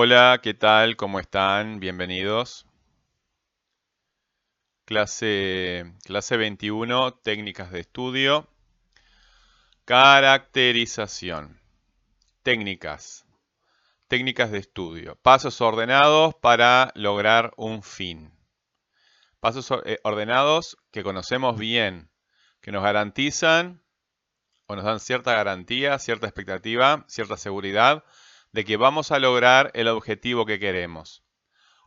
Hola, ¿qué tal? ¿Cómo están? Bienvenidos. Clase, clase 21, técnicas de estudio. Caracterización. Técnicas. Técnicas de estudio. Pasos ordenados para lograr un fin. Pasos eh, ordenados que conocemos bien, que nos garantizan o nos dan cierta garantía, cierta expectativa, cierta seguridad de que vamos a lograr el objetivo que queremos.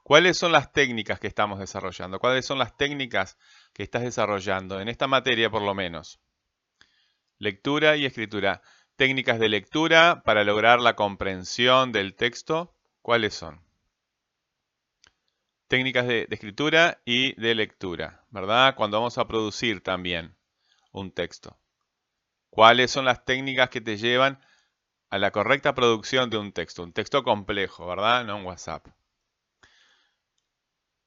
¿Cuáles son las técnicas que estamos desarrollando? ¿Cuáles son las técnicas que estás desarrollando en esta materia por lo menos? Lectura y escritura. Técnicas de lectura para lograr la comprensión del texto. ¿Cuáles son? Técnicas de, escritura y de lectura, ¿verdad? Cuando vamos a producir también un texto. ¿Cuáles son las técnicas que te llevan a la correcta producción de un texto? Un texto complejo, ¿verdad? No un WhatsApp.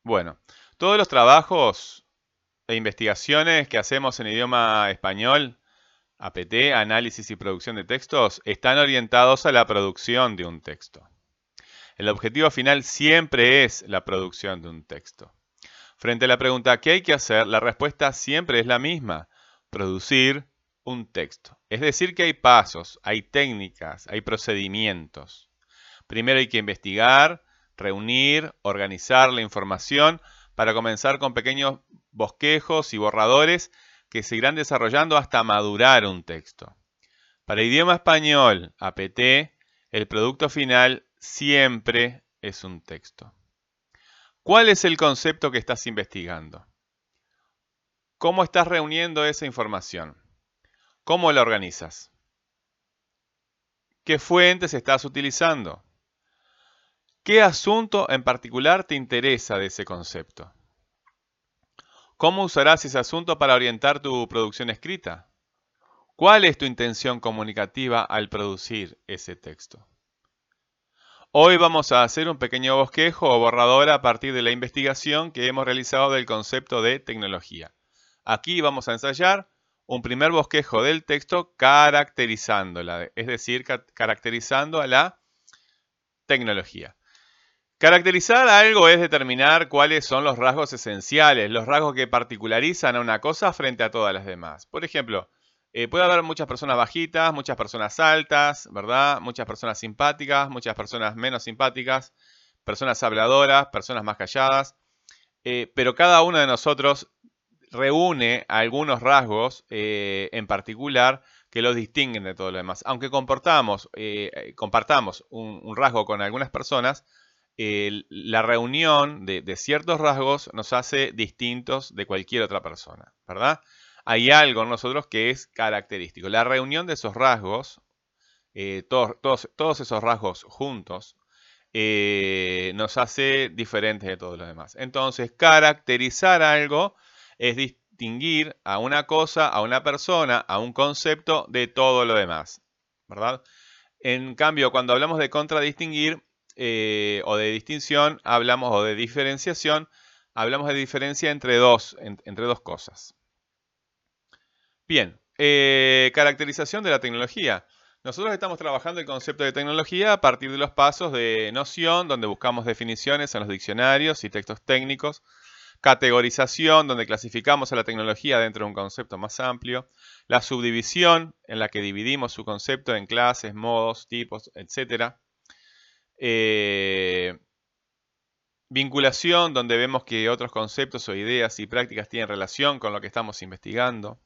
Bueno, todos los trabajos e investigaciones que hacemos en idioma español, APT, análisis y producción de textos, están orientados a la producción de un texto. El objetivo final siempre es la producción de un texto. Frente a la pregunta ¿qué hay que hacer? La respuesta siempre es la misma. Producir, un texto. Es decir, que hay pasos, hay técnicas, hay procedimientos. Primero hay que investigar, reunir, organizar la información para comenzar con pequeños bosquejos y borradores que se irán desarrollando hasta madurar un texto. Para idioma español, APT, el producto final siempre es un texto. ¿Cuál es el concepto que estás investigando? ¿Cómo estás reuniendo esa información? ¿Cómo la organizas? ¿Qué fuentes estás utilizando? ¿Qué asunto en particular te interesa de ese concepto? ¿Cómo usarás ese asunto para orientar tu producción escrita? ¿Cuál es tu intención comunicativa al producir ese texto? Hoy vamos a hacer un pequeño bosquejo o borrador a partir de la investigación que hemos realizado del concepto de tecnología. Aquí vamos a ensayar un primer bosquejo del texto caracterizándola, es decir, caracterizando a la tecnología. Caracterizar algo es determinar cuáles son los rasgos esenciales, los rasgos que particularizan a una cosa frente a todas las demás. Por ejemplo, eh, puede haber muchas personas bajitas, muchas personas altas, ¿verdad? Muchas personas simpáticas, muchas personas menos simpáticas, personas habladoras, personas más calladas. Eh, pero cada uno de nosotros reúne algunos rasgos eh, en particular que los distinguen de todo lo demás. Aunque comportamos, eh, compartamos un, rasgo con algunas personas, la reunión de, ciertos rasgos nos hace distintos de cualquier otra persona, ¿verdad? Hay algo en nosotros que es característico. La reunión de esos rasgos, eh, todos, esos rasgos juntos, nos hace diferentes de todos los demás. Entonces, caracterizar algo es distinguir a una cosa, a una persona, a un concepto de todo lo demás, ¿verdad? En cambio, cuando hablamos de contradistinguir eh, o de distinción, hablamos o de diferenciación, hablamos de diferencia entre dos, entre dos cosas. Bien, eh, caracterización de la tecnología. Nosotros estamos trabajando el concepto de tecnología a partir de los pasos de noción, donde buscamos definiciones en los diccionarios y textos técnicos categorización, donde clasificamos a la tecnología dentro de un concepto más amplio, la subdivisión, en la que dividimos su concepto en clases, modos, tipos, etc. Eh, vinculación, donde vemos que otros conceptos o ideas y prácticas tienen relación con lo que estamos investigando.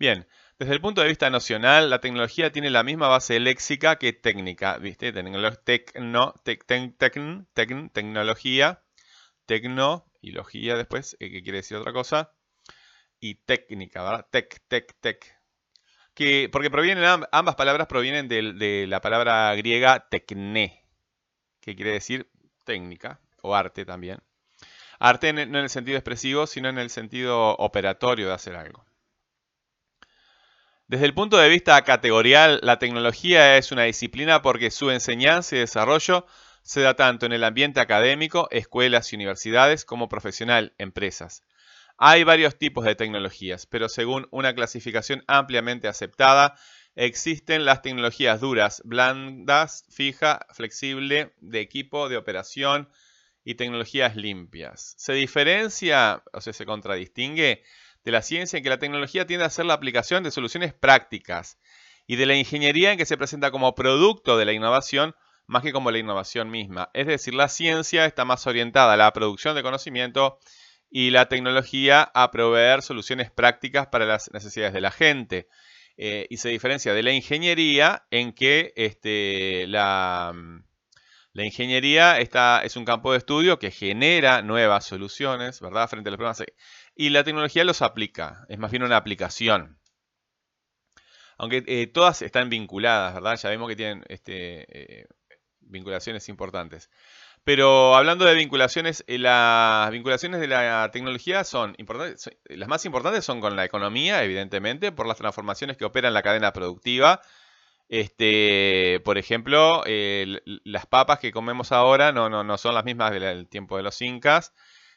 Bien, desde el punto de vista nocional, la tecnología tiene la misma base léxica que técnica, ¿viste? Tecno, tecnología, tecno, y logía después, eh, que quiere decir otra cosa, y técnica, ¿verdad? Tec, tec, tec. Que, porque provienen, ambas palabras provienen de, la palabra griega tecné, que quiere decir técnica o arte también. Arte no en el sentido expresivo, sino en el sentido operatorio de hacer algo. Desde el punto de vista categorial, la tecnología es una disciplina porque su enseñanza y desarrollo se da tanto en el ambiente académico, escuelas y universidades, como profesional, empresas. Hay varios tipos de tecnologías, pero según una clasificación ampliamente aceptada, existen las tecnologías duras, blandas, fija, flexible, de equipo, de operación y tecnologías limpias. Se diferencia, o sea, se contradistingue de la ciencia en que la tecnología tiende a ser la aplicación de soluciones prácticas y de la ingeniería en que se presenta como producto de la innovación más que como la innovación misma. Es decir, la ciencia está más orientada a la producción de conocimiento y la tecnología a proveer soluciones prácticas para las necesidades de la gente. Eh, y se diferencia de la ingeniería en que este, la, la, ingeniería está, es un campo de estudio que genera nuevas soluciones, ¿verdad? Frente a los problemas. Y la tecnología los aplica, es más bien una aplicación. Aunque eh, todas están vinculadas, ¿verdad? Ya vemos que tienen este, eh, vinculaciones importantes. Pero hablando de vinculaciones, eh, las vinculaciones de la tecnología son importantes. Las más importantes son con la economía, evidentemente, por las transformaciones que operan la cadena productiva. Este, por ejemplo, las papas que comemos ahora no, no, no son las mismas del tiempo de los incas,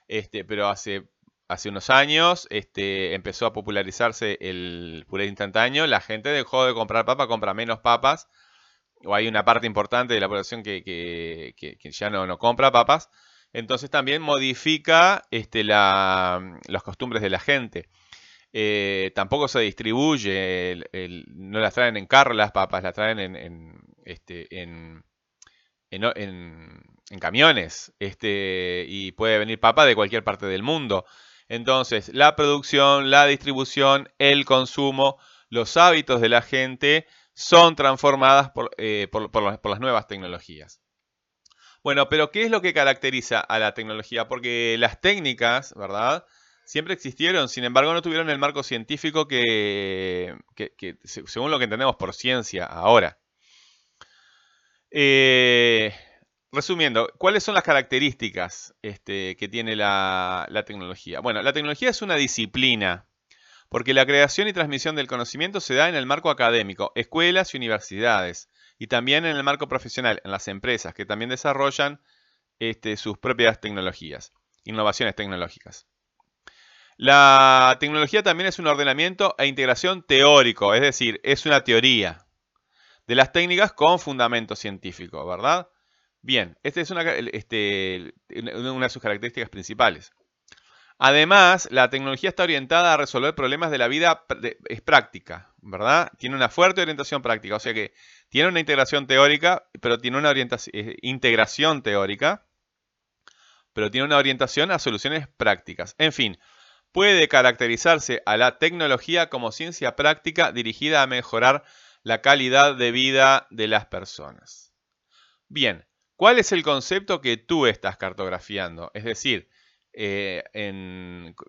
este, pero hace, hace unos años este, empezó a popularizarse el puré instantáneo. La gente dejó de comprar papa, compra menos papas o hay una parte importante de la población que, ya no, no, compra papas, entonces también modifica este, la, las costumbres de la gente. Eh, tampoco se distribuye, no las traen en carro las papas, las traen en, en, este, en, en camiones este, y puede venir papa de cualquier parte del mundo. Entonces, la producción, la distribución, el consumo, los hábitos de la gente son transformadas eh, por, las, nuevas tecnologías. Bueno, pero ¿qué es lo que caracteriza a la tecnología? Porque las técnicas, ¿verdad? Siempre existieron, sin embargo no tuvieron el marco científico que, según lo que entendemos por ciencia ahora. Eh, resumiendo, ¿cuáles son las características este, que tiene la tecnología? Bueno, la tecnología es una disciplina porque la creación y transmisión del conocimiento se da en el marco académico, escuelas y universidades, y también en el marco profesional, en las empresas, que también desarrollan este, sus propias tecnologías, innovaciones tecnológicas. La tecnología también es un ordenamiento e integración teórico, es decir, es una teoría de las técnicas con fundamento científico, ¿verdad? Bien, esta es este, una de sus características principales. Además, la tecnología está orientada a resolver problemas de la vida, es práctica, ¿verdad? Tiene una fuerte orientación práctica, o sea que tiene una integración teórica, pero tiene una orientación, eh, integración teórica, pero tiene una orientación a soluciones prácticas. En fin, puede caracterizarse a la tecnología como ciencia práctica dirigida a mejorar la calidad de vida de las personas. Bien, ¿cuál es el concepto que tú estás cartografiando? Es decir, eh,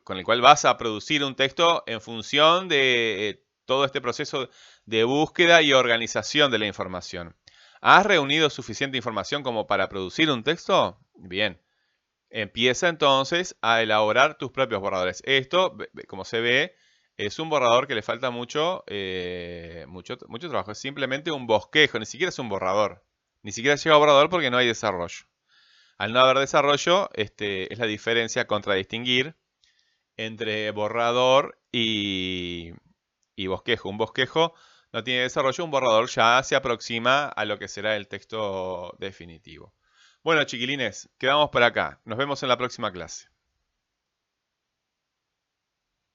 con el cual vas a producir un texto en función de eh, todo este proceso de búsqueda y organización de la información. ¿Has reunido suficiente información como para producir un texto? Bien. Empieza entonces a elaborar tus propios borradores. Esto, como se ve, es un borrador que le falta mucho, eh, mucho, mucho trabajo. Es simplemente un bosquejo, ni siquiera es un borrador. Ni siquiera llega a borrador porque no hay desarrollo. Al no haber desarrollo, este, es la diferencia contra distinguir entre borrador y, y bosquejo. Un bosquejo no tiene desarrollo, un borrador ya se aproxima a lo que será el texto definitivo. Bueno, chiquilines, quedamos por acá. Nos vemos en la próxima clase.